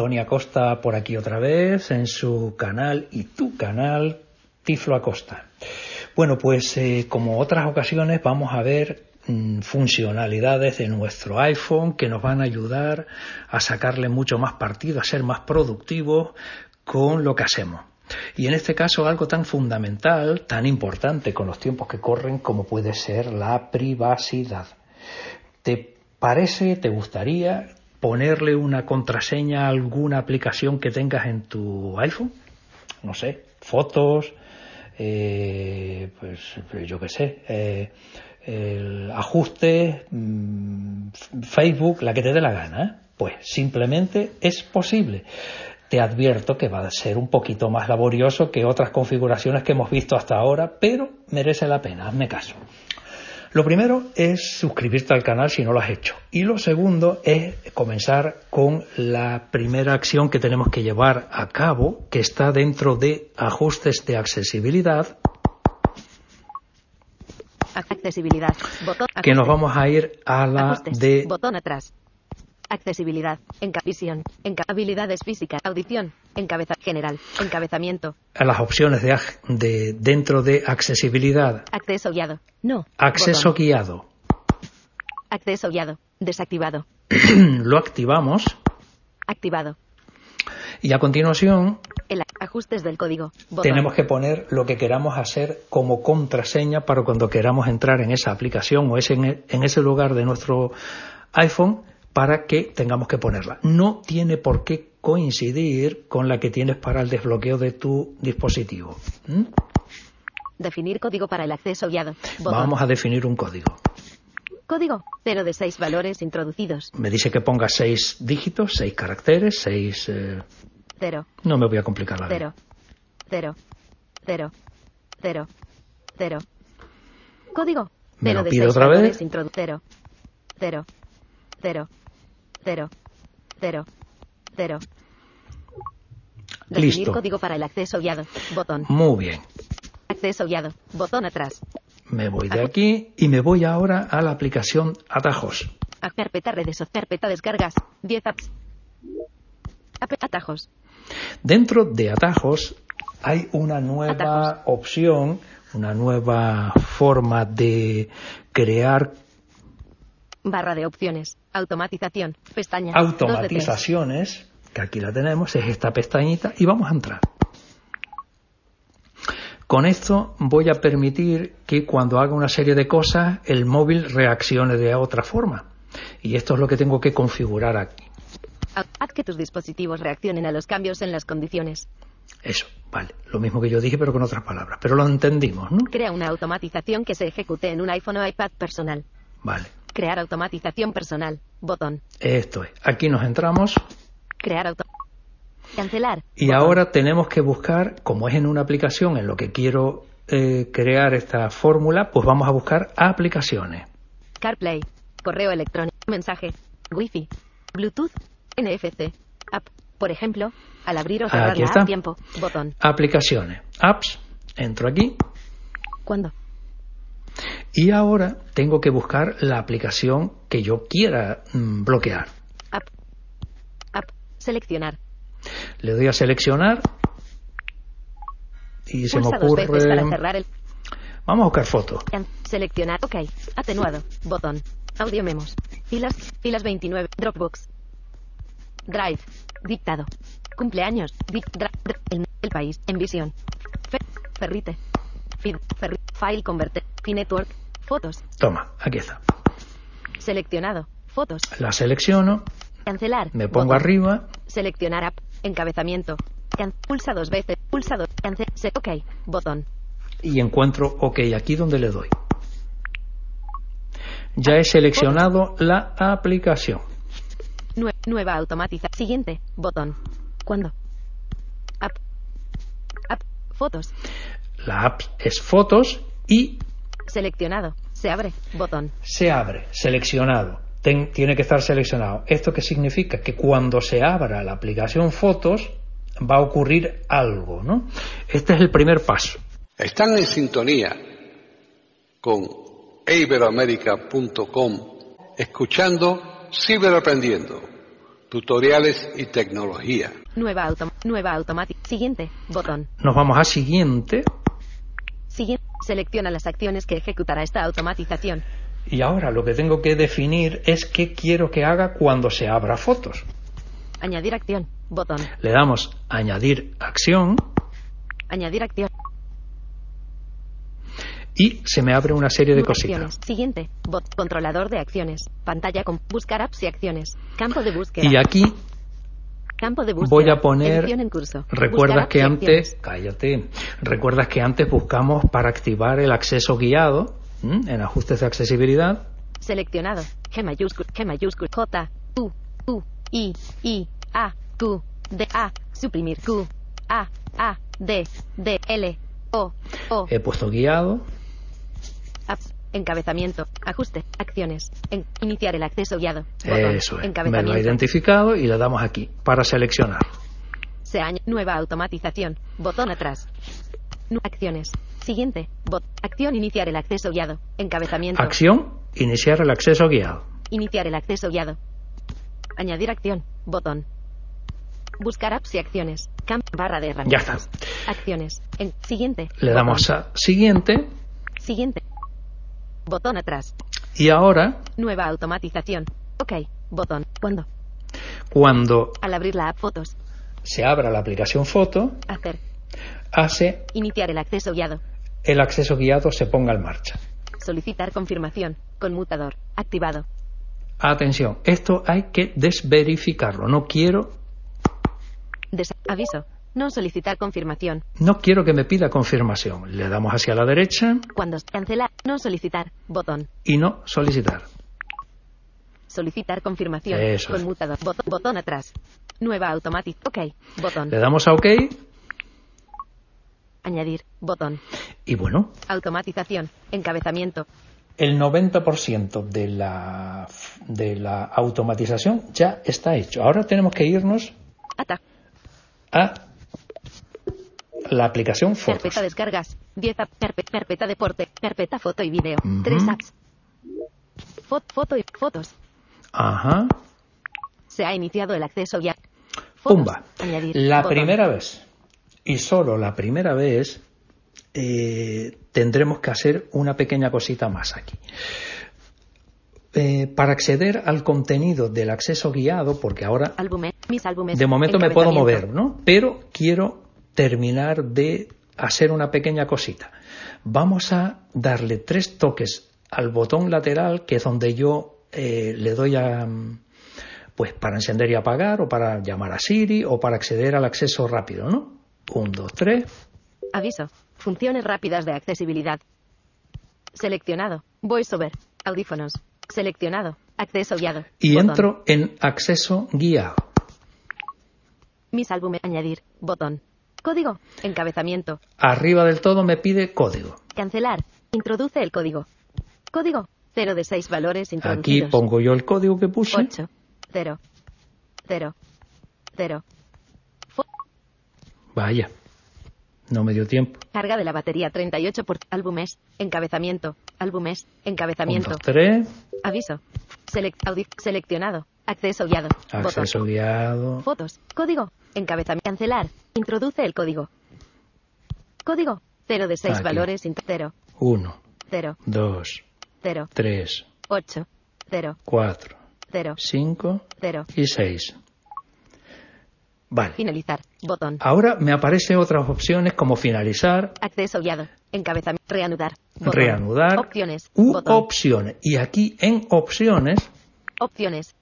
Tony Acosta por aquí otra vez en su canal y tu canal Tiflo Acosta. Bueno, pues eh, como otras ocasiones vamos a ver mm, funcionalidades de nuestro iPhone que nos van a ayudar a sacarle mucho más partido, a ser más productivos con lo que hacemos. Y en este caso algo tan fundamental, tan importante con los tiempos que corren como puede ser la privacidad. ¿Te parece, te gustaría ponerle una contraseña a alguna aplicación que tengas en tu iPhone? No sé, fotos, eh, pues yo qué sé, eh, el ajuste, mm, Facebook, la que te dé la gana. ¿eh? Pues simplemente es posible te advierto que va a ser un poquito más laborioso que otras configuraciones que hemos visto hasta ahora, pero merece la pena, hazme caso. Lo primero es suscribirte al canal si no lo has hecho. Y lo segundo es comenzar con la primera acción que tenemos que llevar a cabo, que está dentro de ajustes de accesibilidad. Accesibilidad. Que nos vamos a ir a la de botón atrás. Accesibilidad. Encapisión. habilidades físicas. Audición. Encabeza general. Encabezamiento. A las opciones de, de dentro de accesibilidad. Acceso guiado. No. Acceso guiado. Acceso guiado. Desactivado. Lo activamos. Activado. Y a continuación. El ajustes del código. Tenemos que poner lo que queramos hacer como contraseña para cuando queramos entrar en esa aplicación o en ese lugar de nuestro iPhone para que tengamos que ponerla. No tiene por qué coincidir con la que tienes para el desbloqueo de tu dispositivo. ¿Mm? Definir código para el acceso guiado. Vamos a definir un código. Código. Cero de seis valores introducidos. Me dice que ponga seis dígitos, seis caracteres, seis... Eh, cero. No me voy a complicar la vida. Cero. Cero. Cero. Cero. Código. Cero de seis otra valores vez? Cero. Cero. Cero. Cero. Cero. Cero. Definir Listo. código para el acceso guiado. Botón. Muy bien. Acceso guiado. Botón atrás. Me voy de aquí y me voy ahora a la aplicación Atajos. Carpeta redes o carpeta descargas. 10 apps. Atajos. Dentro de Atajos hay una nueva opción, una nueva forma de crear Barra de opciones. Automatización. Pestaña. Automatizaciones, que aquí la tenemos, es esta pestañita y vamos a entrar. Con esto voy a permitir que cuando haga una serie de cosas el móvil reaccione de otra forma. Y esto es lo que tengo que configurar aquí. Haz que tus dispositivos reaccionen a los cambios en las condiciones. Eso, vale. Lo mismo que yo dije, pero con otras palabras. Pero lo entendimos, ¿no? Crea una automatización que se ejecute en un iPhone o iPad personal. Vale. Crear automatización personal. Botón. Esto es. Aquí nos entramos. Crear auto. Cancelar. Y ahora tenemos que buscar, como es en una aplicación en lo que quiero eh, crear esta fórmula, pues vamos a buscar aplicaciones. CarPlay. Correo electrónico. Mensaje. Wi-Fi. Bluetooth. NFC. App. Por ejemplo, al abrir o cerrar está. tiempo. Botón. Aplicaciones. Apps. Entro aquí. ¿Cuándo? Y ahora tengo que buscar la aplicación que yo quiera mm, bloquear. App. App. Seleccionar. Le doy a seleccionar. Y se me dos ocurre. veces para cerrar el... Vamos a buscar fotos. Seleccionar. OK. Atenuado. Botón. Audio memos. Filas. Filas 29. Dropbox. Drive. Dictado. Cumpleaños. Dic- dra- dr- el, el país. En visión. Ferrite. File converter. Network. Fotos. Toma, aquí está. Seleccionado. Fotos. La selecciono, Cancelar. me pongo Botón. arriba, Seleccionar app. Encabezamiento. Can- pulsa dos veces. Pulsa dos. Cancel. Ok. Botón. y encuentro OK aquí donde le doy. Ya he seleccionado la aplicación. Nue- nueva automatiza. Siguiente. Botón. ¿Cuándo? App. App. Fotos. La app es fotos y Seleccionado. Se abre. Botón. se abre, seleccionado. Ten- tiene que estar seleccionado. ¿Esto qué significa? Que cuando se abra la aplicación fotos va a ocurrir algo, ¿no? Este es el primer paso. Están en sintonía con iberoamerica.com escuchando Ciberaprendiendo, tutoriales y tecnología. Nueva. Nueva automática. Siguiente. Botón. Nos vamos a siguiente Siguiente. Selecciona las acciones que ejecutará esta automatización. y ahora lo que tengo que definir es qué quiero que haga cuando se abra fotos. Añadir acción. Botón. Le damos añadir acción Añadir acción. y se me abre una serie de cositas. Siguiente. Bot. Controlador de acciones. Pantalla con buscar apps y acciones. Campo de búsqueda. Y aquí Campo de búsqueda. voy a poner en curso. recuerdas Buscar que antes cállate recuerdas que antes buscamos para activar el acceso guiado ¿m? en ajustes de accesibilidad Seleccionado. G mayúscula. G mayúscula. J. U. U. I. I. A. Q. D. A. Suprimir. Q. A. A. D. D. L. O. O. he puesto guiado Apps. Encabezamiento. Ajuste. Acciones. En- iniciar el acceso guiado. Botón. eso es me lo Encabezamiento. identificado y le damos aquí para seleccionar Se añ- nueva automatización. Botón atrás. Acciones. Siguiente. Bot. Acción iniciar el acceso guiado. Encabezamiento. acción iniciar el acceso guiado Iniciar el acceso guiado. Añadir acción. Botón. Buscar apps y acciones. Camp barra de ya herramientas. está Acciones. En siguiente. le damos Botón. a siguiente Siguiente. Botón atrás. y ahora Nueva automatización. Ok. Botón. ¿Cuándo? cuando Al abrir la app Fotos. se abra la aplicación foto Hacer. hace Iniciar el acceso guiado. el acceso guiado se ponga en marcha Solicitar confirmación. Conmutador. Activado. atención esto hay que desverificarlo no quiero Des- aviso. No solicitar confirmación. No quiero que me pida confirmación. Le damos hacia la derecha Cuando cancelar. No solicitar. Botón. y no solicitar. Solicitar confirmación. Eso es. Conmutador. Botón, botón atrás. Nueva automática. Ok. Botón. Le damos a OK Añadir. Botón. y bueno, Automatización. Encabezamiento. el 90% de la, de la automatización ya está hecho. Ahora tenemos que irnos Ata. a la aplicación Fotos. Carpeta descargas. 10 app. Carpe- carpeta deporte. Carpeta foto y video. Ujú. 3 apps. Fo- foto y fotos. Ajá. Se ha iniciado el acceso ya. Fotos. Pumba. Añadir. La Botón. primera vez y solo la primera vez eh, tendremos que hacer una pequeña cosita más aquí. Eh, para acceder al contenido del acceso guiado, porque ahora Álbumes. Mis álbumes. de momento me puedo mover. ¿no? Pero quiero terminar de hacer una pequeña cosita. Vamos a darle tres toques al botón lateral, que es donde yo eh, le doy a, mm, pues para encender y apagar, o para llamar a Siri, o para acceder al acceso rápido, ¿no? Un, dos, tres. Aviso. Funciones rápidas de accesibilidad. Seleccionado. VoiceOver. Audífonos. Seleccionado. Acceso guiado. Y Botón. entro en acceso guiado. Mis álbumes. Añadir. Botón. Código. Encabezamiento. Arriba del todo me pide código. Cancelar. Introduce el código. Código. 0 de 6 valores Aquí introducidos. pongo yo el código que puse. 8. 0. 0. 0. Vaya, no me dio tiempo. Carga de la batería 38 por álbumes. Encabezamiento. Álbumes. Encabezamiento. dos, tres. Aviso. Selec- audi- seleccionado. Acceso guiado. Acceso Botón. guiado. Fotos. Código. Encabezamiento. Cancelar. Introduce el código. Código. 0 de 6 Aquí. valores. 0. Uno, 0. dos, 0. tres, 8. 0. cuatro, 0. cinco 0. y seis. Vale. Finalizar. Botón. Ahora me aparecen otras opciones como finalizar, Acceso guiado. Encabezamiento. Reanudar. Botón. reanudar Opciones. u Botón. opciones. Y aquí en opciones Opciones.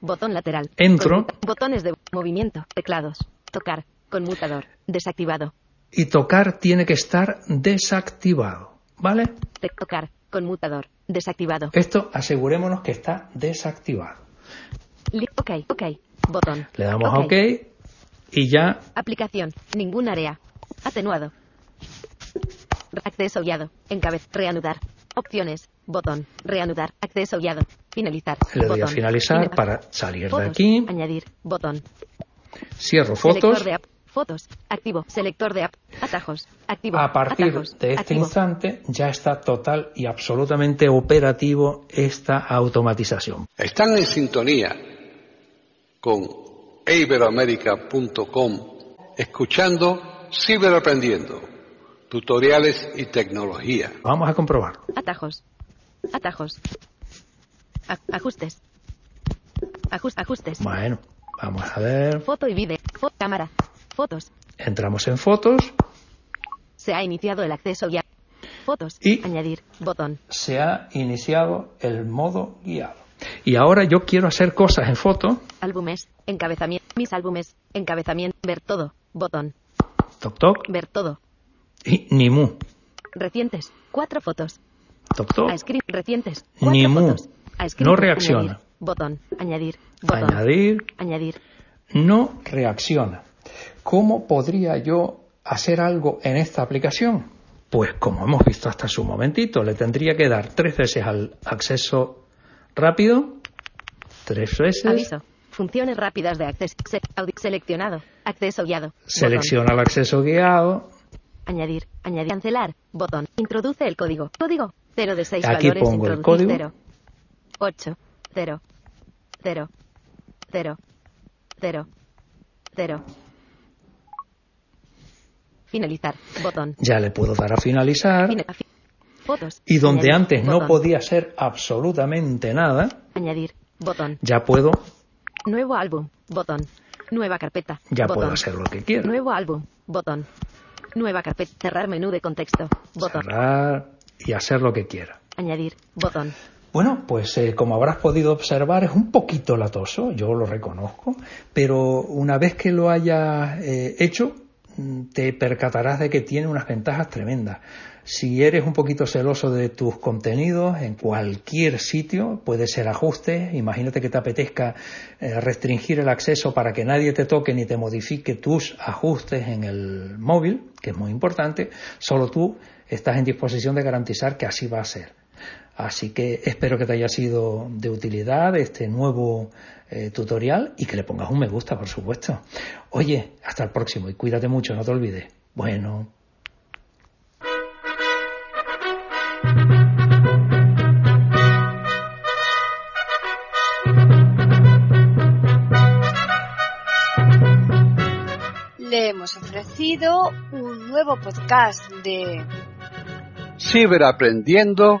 Botón lateral. Entro. Botones de movimiento. Teclados. Tocar. Conmutador. Desactivado. y tocar tiene que estar desactivado. ¿Vale? Tocar. Conmutador. Desactivado. Esto asegurémonos que está desactivado. Ok. Ok. Botón. Le damos a OK y ya Aplicación. Ningún área. Atenuado. Acceso guiado. Encabez. Reanudar. Opciones. Botón. Reanudar. Acceso guiado. Finalizar. le doy a Botón. finalizar Fina- para salir de aquí. Añadir. Botón. Cierro fotos. de app. Fotos. Activo. Selector de app. Atajos. Activo. A partir Atajos. de este Activo. instante ya está total y absolutamente operativo esta automatización. Están en sintonía con iberoamerica.com escuchando Ciberaprendiendo, tutoriales y tecnología. Vamos a comprobarlo. Atajos. Atajos. A- ajustes. Ajus- ajustes. Bueno, vamos a ver. Foto y vídeo. Cámara. Fotos. Entramos en fotos. Se ha iniciado el acceso ya. Fotos. Y- Añadir. Botón. Se ha iniciado el modo guiado. Y ahora yo quiero hacer cosas en foto. Álbumes. Encabezamiento. Mis álbumes. Encabezamiento. Ver todo. Botón. Toc toc. Ver todo. Y ni mu. Recientes. Cuatro fotos. Toc toc. A script. Recientes. Cuatro Ni mu. fotos. A script, No reacciona. añadir. Botón. Añadir. Botón. Añadir. Añadir. No reacciona. ¿Cómo podría yo hacer algo en esta aplicación? Pues como hemos visto hasta hace un momentito, le tendría que dar tres veces al acceso rápido. Tres veces. Aviso. Funciones rápidas de acceso. Seleccionado. Acceso guiado. Botón. Selecciona el acceso guiado. Añadir. Añadir. Cancelar. Botón. Introduce el código. Código. 0 de 6 Aquí valores. pongo el código. 0. 8. 0. 0. 0. 0. 0. Finalizar. Botón. Ya le puedo dar a finalizar. Fina- fi- Fotos. Y donde Añadir. antes no Botón. podía hacer absolutamente nada, Añadir. Botón. ya puedo, Nuevo álbum. Botón. Nueva carpeta. ya Botón. puedo hacer lo que quiero. Nuevo álbum. Botón. Nueva carpeta. Cerrar menú de contexto. Botón. Cerrar y hacer lo que quiera. Añadir. Botón. Bueno, pues eh, como habrás podido observar, es un poquito latoso, yo lo reconozco, pero una vez que lo hayas eh, hecho, te percatarás de que tiene unas ventajas tremendas. Si eres un poquito celoso de tus contenidos, en cualquier sitio puede ser ajustes. Imagínate que te apetezca eh, restringir el acceso para que nadie te toque ni te modifique tus ajustes en el móvil, que es muy importante. Solo tú estás en disposición de garantizar que así va a ser. Así que espero que te haya sido de utilidad este nuevo eh, tutorial y que le pongas un me gusta, por supuesto. Oye, hasta el próximo y cuídate mucho, no te olvides. Bueno. Le hemos ofrecido un nuevo podcast de Ciberaprendiendo,